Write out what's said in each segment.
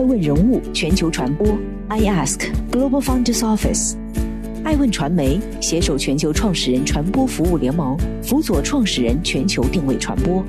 爱问人物全球传播，I Ask Global Founders Office，爱问传媒携手全球创始人传播服务联盟，辅佐创始人全球定位传播。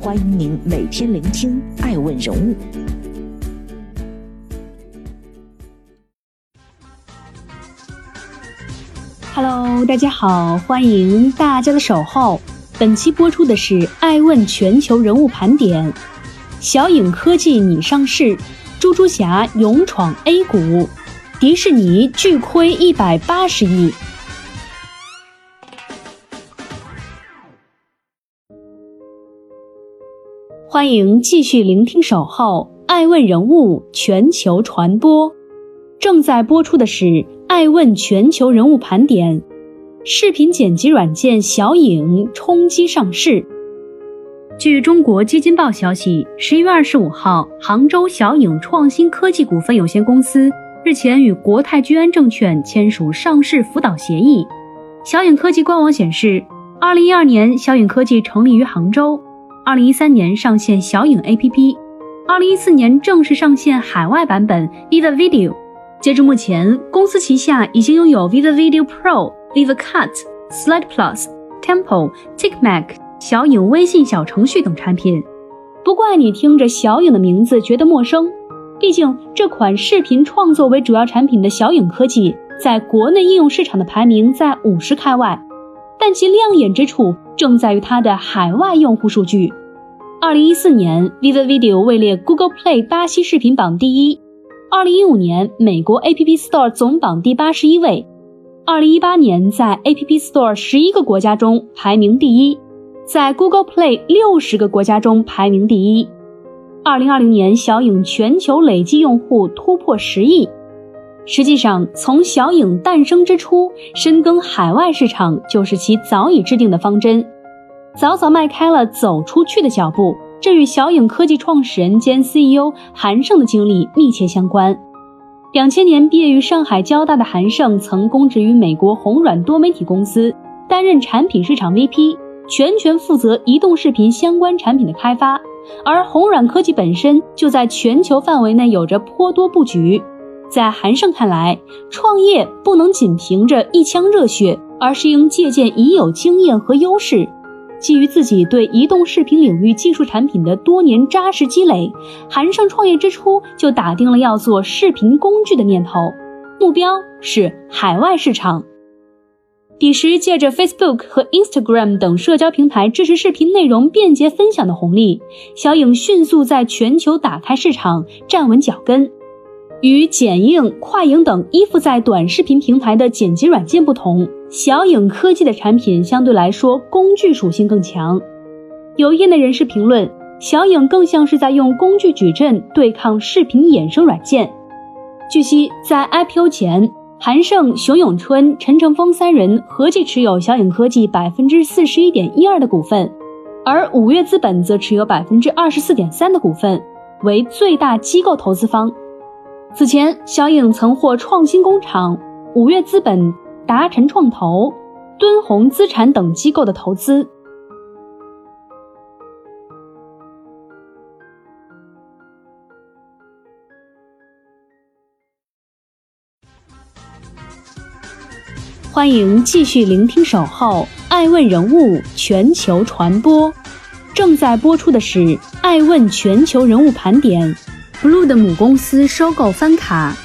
欢迎您每天聆听爱问人物。Hello，大家好，欢迎大家的守候。本期播出的是爱问全球人物盘点。小影科技拟上市，猪猪侠勇闯 A 股，迪士尼巨亏一百八十亿。欢迎继续聆听《守候爱问人物全球传播》，正在播出的是爱问全球人物盘点。视频剪辑软件小影冲击上市。据中国基金报消息，十一月二十五号，杭州小影创新科技股份有限公司日前与国泰君安证券签署上市辅导协议。小影科技官网显示，二零一二年小影科技成立于杭州，二零一三年上线小影 APP，二零一四年正式上线海外版本 Viva Video。截至目前，公司旗下已经拥有 Viva Video Pro。Viva Cut、Slide Plus、Tempo、TikMac、小影微信小程序等产品。不怪你听着小影的名字觉得陌生，毕竟这款视频创作为主要产品的小影科技，在国内应用市场的排名在五十开外。但其亮眼之处正在于它的海外用户数据。二零一四年，Viva Video 位列 Google Play 巴西视频榜第一；二零一五年，美国 App Store 总榜第八十一位。二零一八年，在 App Store 十一个国家中排名第一，在 Google Play 六十个国家中排名第一。二零二零年，小影全球累计用户突破十亿。实际上，从小影诞生之初，深耕海外市场就是其早已制定的方针，早早迈开了走出去的脚步。这与小影科技创始人兼 CEO 韩胜的经历密切相关。两千年毕业于上海交大的韩胜，曾供职于美国红软多媒体公司，担任产品市场 VP，全权负责移动视频相关产品的开发。而红软科技本身就在全球范围内有着颇多布局。在韩胜看来，创业不能仅凭着一腔热血，而是应借鉴已有经验和优势。基于自己对移动视频领域技术产品的多年扎实积累，韩胜创业之初就打定了要做视频工具的念头，目标是海外市场。彼时借着 Facebook 和 Instagram 等社交平台支持视频内容便捷分享的红利，小影迅速在全球打开市场，站稳脚跟。与剪映、快影等依附在短视频平台的剪辑软件不同，小影科技的产品相对来说工具属性更强。有业内人士评论，小影更像是在用工具矩阵对抗视频衍生软件。据悉，在 IPO 前，韩胜、熊永春、陈成峰三人合计持有小影科技百分之四十一点一二的股份，而五月资本则持有百分之二十四点三的股份，为最大机构投资方。此前，小影曾获创新工厂、五月资本、达晨创投、敦宏资产等机构的投资。欢迎继续聆听《守候爱问人物全球传播》，正在播出的是《爱问全球人物盘点》。Blue 的母公司收购翻卡。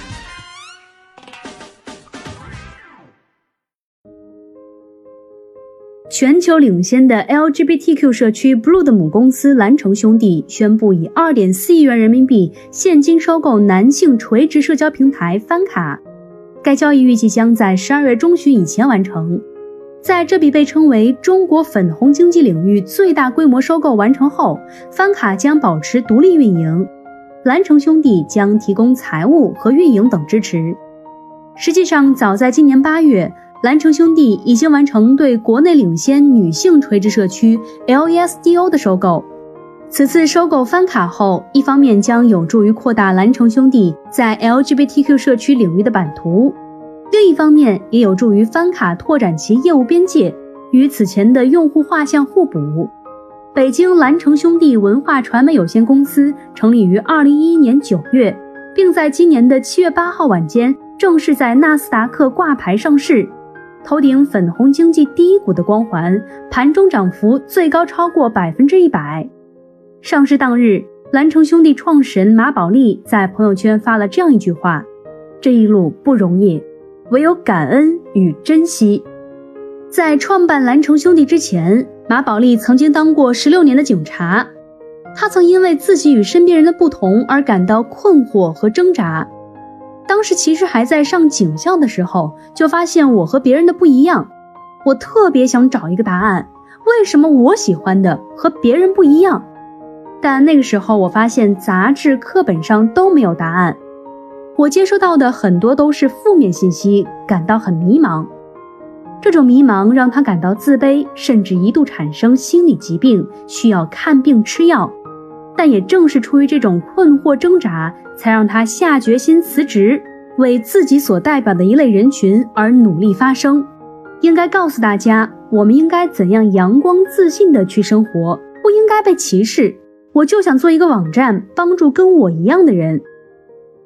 全球领先的 LGBTQ 社区 Blue 的母公司蓝城兄弟宣布，以二点四亿元人民币现金收购男性垂直社交平台翻卡。该交易预计将在十二月中旬以前完成。在这笔被称为中国粉红经济领域最大规模收购完成后，翻卡将保持独立运营。蓝城兄弟将提供财务和运营等支持。实际上，早在今年八月，蓝城兄弟已经完成对国内领先女性垂直社区 LESDO 的收购。此次收购翻卡后，一方面将有助于扩大蓝城兄弟在 LGBTQ 社区领域的版图，另一方面也有助于翻卡拓展其业务边界，与此前的用户画像互补。北京蓝城兄弟文化传媒有限公司成立于二零一一年九月，并在今年的七月八号晚间正式在纳斯达克挂牌上市，头顶粉红经济第一股的光环，盘中涨幅最高超过百分之一百。上市当日，蓝城兄弟创始人马宝利在朋友圈发了这样一句话：“这一路不容易，唯有感恩与珍惜。”在创办蓝城兄弟之前，马宝利曾经当过十六年的警察。他曾因为自己与身边人的不同而感到困惑和挣扎。当时其实还在上警校的时候，就发现我和别人的不一样。我特别想找一个答案：为什么我喜欢的和别人不一样？但那个时候我发现杂志、课本上都没有答案。我接收到的很多都是负面信息，感到很迷茫。这种迷茫让他感到自卑，甚至一度产生心理疾病，需要看病吃药。但也正是出于这种困惑挣扎，才让他下决心辞职，为自己所代表的一类人群而努力发声。应该告诉大家，我们应该怎样阳光自信地去生活，不应该被歧视。我就想做一个网站，帮助跟我一样的人。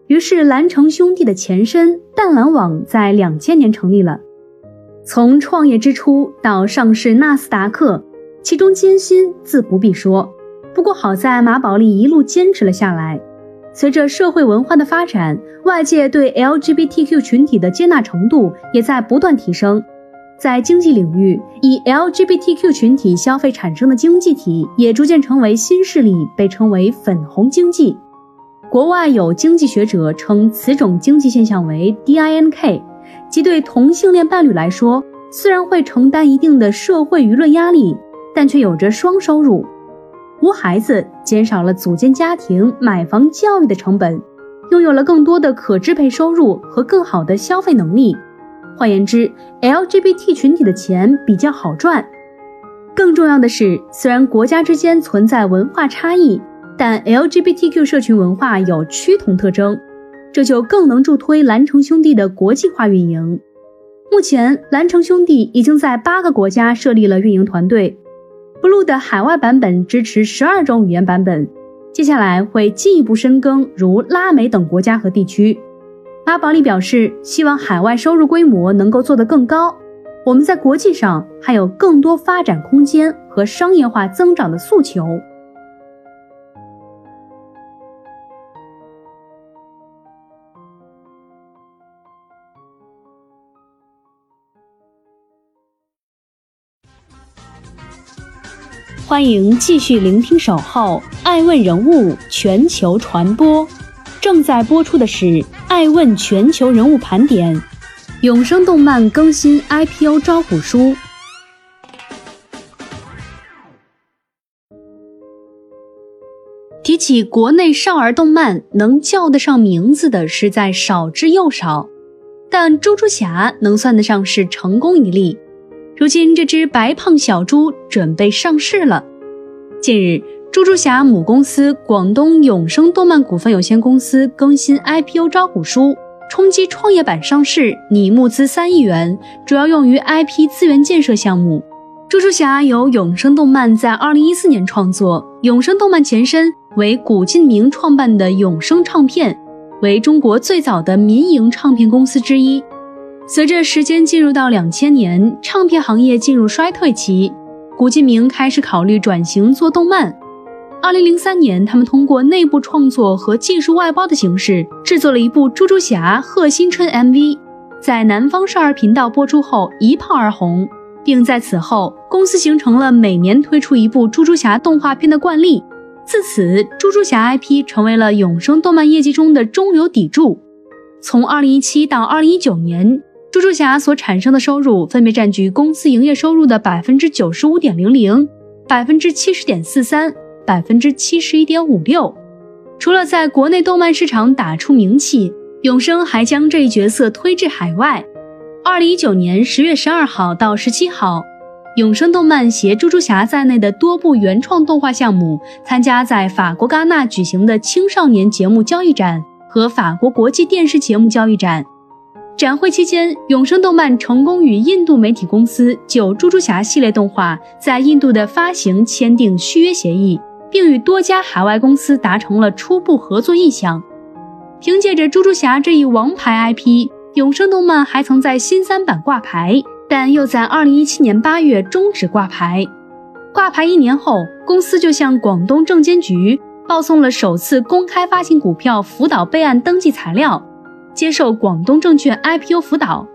于是，蓝城兄弟的前身淡蓝网在两千年成立了。从创业之初到上市纳斯达克，其中艰辛自不必说。不过好在马宝莉一路坚持了下来。随着社会文化的发展，外界对 LGBTQ 群体的接纳程度也在不断提升。在经济领域，以 LGBTQ 群体消费产生的经济体也逐渐成为新势力，被称为“粉红经济”。国外有经济学者称此种经济现象为 DINK，即对同性恋伴侣来说，虽然会承担一定的社会舆论压力，但却有着双收入。无孩子减少了组建家庭、买房、教育的成本，拥有了更多的可支配收入和更好的消费能力。换言之，LGBT 群体的钱比较好赚。更重要的是，虽然国家之间存在文化差异，但 LGBTQ 社群文化有趋同特征，这就更能助推蓝城兄弟的国际化运营。目前，蓝城兄弟已经在八个国家设立了运营团队。Blue 的海外版本支持十二种语言版本，接下来会进一步深耕如拉美等国家和地区。阿宝利表示，希望海外收入规模能够做得更高。我们在国际上还有更多发展空间和商业化增长的诉求。欢迎继续聆听《守候爱问人物全球传播》，正在播出的是《爱问全球人物盘点》。永生动漫更新 IPO 招股书。提起国内少儿动漫，能叫得上名字的实在少之又少，但猪猪侠能算得上是成功一例。如今，这只白胖小猪准备上市了。近日，猪猪侠母公司广东永生动漫股份有限公司更新 IPO 招股书，冲击创业板上市，拟募资三亿元，主要用于 IP 资源建设项目。猪猪侠由永生动漫在二零一四年创作，永生动漫前身为古晋明创办的永生唱片，为中国最早的民营唱片公司之一。随着时间进入到两千年，唱片行业进入衰退期，古晋明开始考虑转型做动漫。二零零三年，他们通过内部创作和技术外包的形式，制作了一部《猪猪侠贺新春》MV，在南方少儿频道播出后一炮而红，并在此后，公司形成了每年推出一部猪猪侠动画片的惯例。自此，猪猪侠 IP 成为了永生动漫业绩中的中流砥柱。从二零一七到二零一九年。猪猪侠所产生的收入分别占据公司营业收入的百分之九十五点零零、百分之七十点四三、百分之七十一点五六。除了在国内动漫市场打出名气，永生还将这一角色推至海外。二零一九年十月十二号到十七号，永生动漫携猪猪侠在内的多部原创动画项目参加在法国戛纳举行的青少年节目交易展和法国国际电视节目交易展。展会期间，永生动漫成功与印度媒体公司就猪猪侠系列动画在印度的发行签订续约协议，并与多家海外公司达成了初步合作意向。凭借着猪猪侠这一王牌 IP，永生动漫还曾在新三板挂牌，但又在2017年8月终止挂牌。挂牌一年后，公司就向广东证监局报送了首次公开发行股票辅导备案登记材料，接受广东证券 IPO 辅导。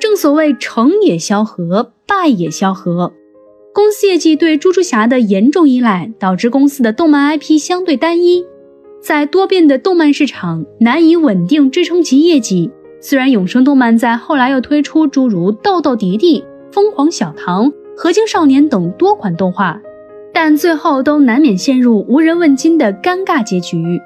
正所谓成也萧何，败也萧何。公司业绩对猪猪侠的严重依赖，导致公司的动漫 IP 相对单一，在多变的动漫市场难以稳定支撑其业绩。虽然永生动漫在后来又推出诸如《豆豆迪迪》《疯狂小糖》《合金少年》等多款动画，但最后都难免陷入无人问津的尴尬结局。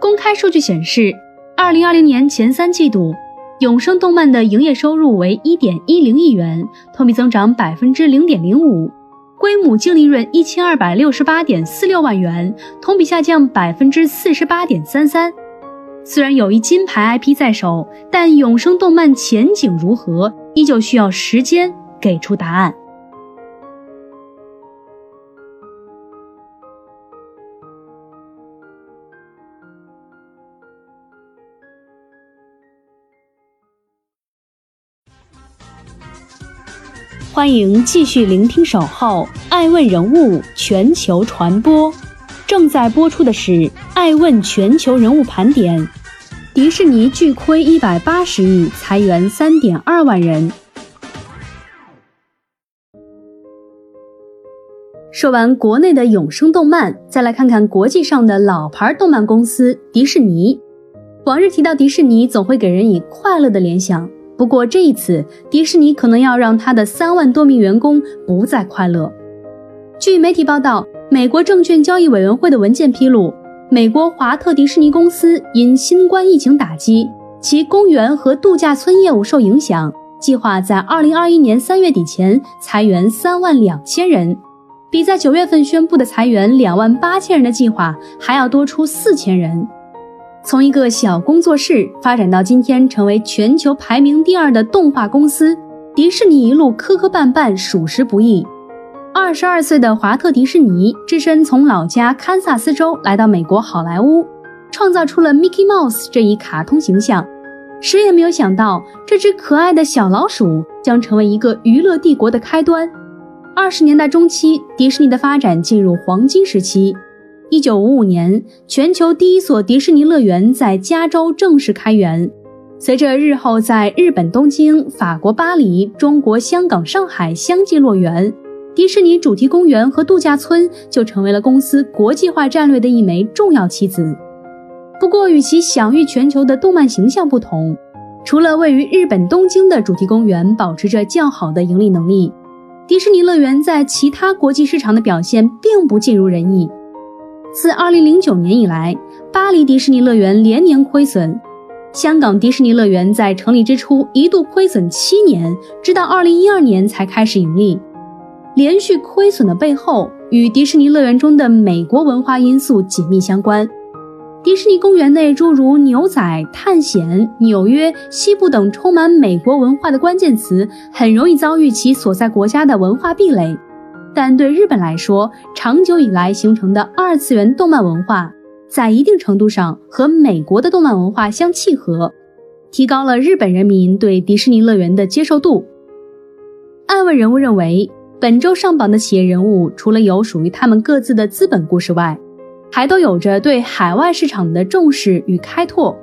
公开数据显示，二零二零年前三季度。永生动漫的营业收入为一点一零亿元，同比增长百分之零点零五，归母净利润一千二百六十八点四六万元，同比下降百分之四十八点三三。虽然有一金牌 IP 在手，但永生动漫前景如何，依旧需要时间给出答案。欢迎继续聆听《守候爱问人物全球传播》，正在播出的是《爱问全球人物盘点》。迪士尼巨亏一百八十亿，裁员三点二万人。说完国内的永生动漫，再来看看国际上的老牌动漫公司迪士尼。往日提到迪士尼，总会给人以快乐的联想。不过这一次，迪士尼可能要让他的三万多名员工不再快乐。据媒体报道，美国证券交易委员会的文件披露，美国华特迪士尼公司因新冠疫情打击，其公园和度假村业务受影响，计划在二零二一年三月底前裁员三万两千人，比在九月份宣布的裁员两万八千人的计划还要多出四千人。从一个小工作室发展到今天成为全球排名第二的动画公司，迪士尼一路磕磕绊绊，属实不易。二十二岁的华特迪士尼只身从老家堪萨斯州来到美国好莱坞，创造出了 Mickey Mouse 这一卡通形象。谁也没有想到，这只可爱的小老鼠将成为一个娱乐帝国的开端。二十年代中期，迪士尼的发展进入黄金时期。一九五五年，全球第一所迪士尼乐园在加州正式开园。随着日后在日本东京、法国巴黎、中国香港、上海相继落园，迪士尼主题公园和度假村就成为了公司国际化战略的一枚重要棋子。不过，与其享誉全球的动漫形象不同，除了位于日本东京的主题公园保持着较好的盈利能力，迪士尼乐园在其他国际市场的表现并不尽如人意。自2009年以来，巴黎迪士尼乐园连年亏损。香港迪士尼乐园在成立之初一度亏损七年，直到2012年才开始盈利。连续亏损的背后，与迪士尼乐园中的美国文化因素紧密相关。迪士尼公园内诸如牛仔、探险、纽约、西部等充满美国文化的关键词，很容易遭遇其所在国家的文化壁垒。但对日本来说，长久以来形成的二次元动漫文化，在一定程度上和美国的动漫文化相契合，提高了日本人民对迪士尼乐园的接受度。爱问人物认为，本周上榜的企业人物，除了有属于他们各自的资本故事外，还都有着对海外市场的重视与开拓。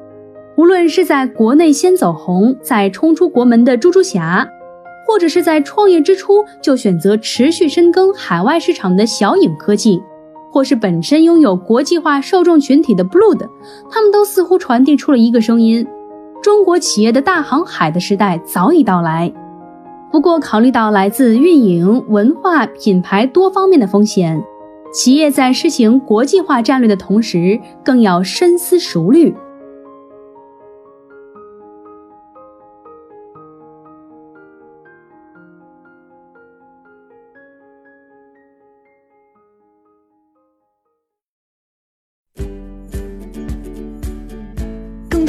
无论是在国内先走红，再冲出国门的猪猪侠。或者是在创业之初就选择持续深耕海外市场的小影科技，或是本身拥有国际化受众群体的 Blood，他们都似乎传递出了一个声音：中国企业的大航海的时代早已到来。不过，考虑到来自运营、文化、品牌多方面的风险，企业在实行国际化战略的同时，更要深思熟虑。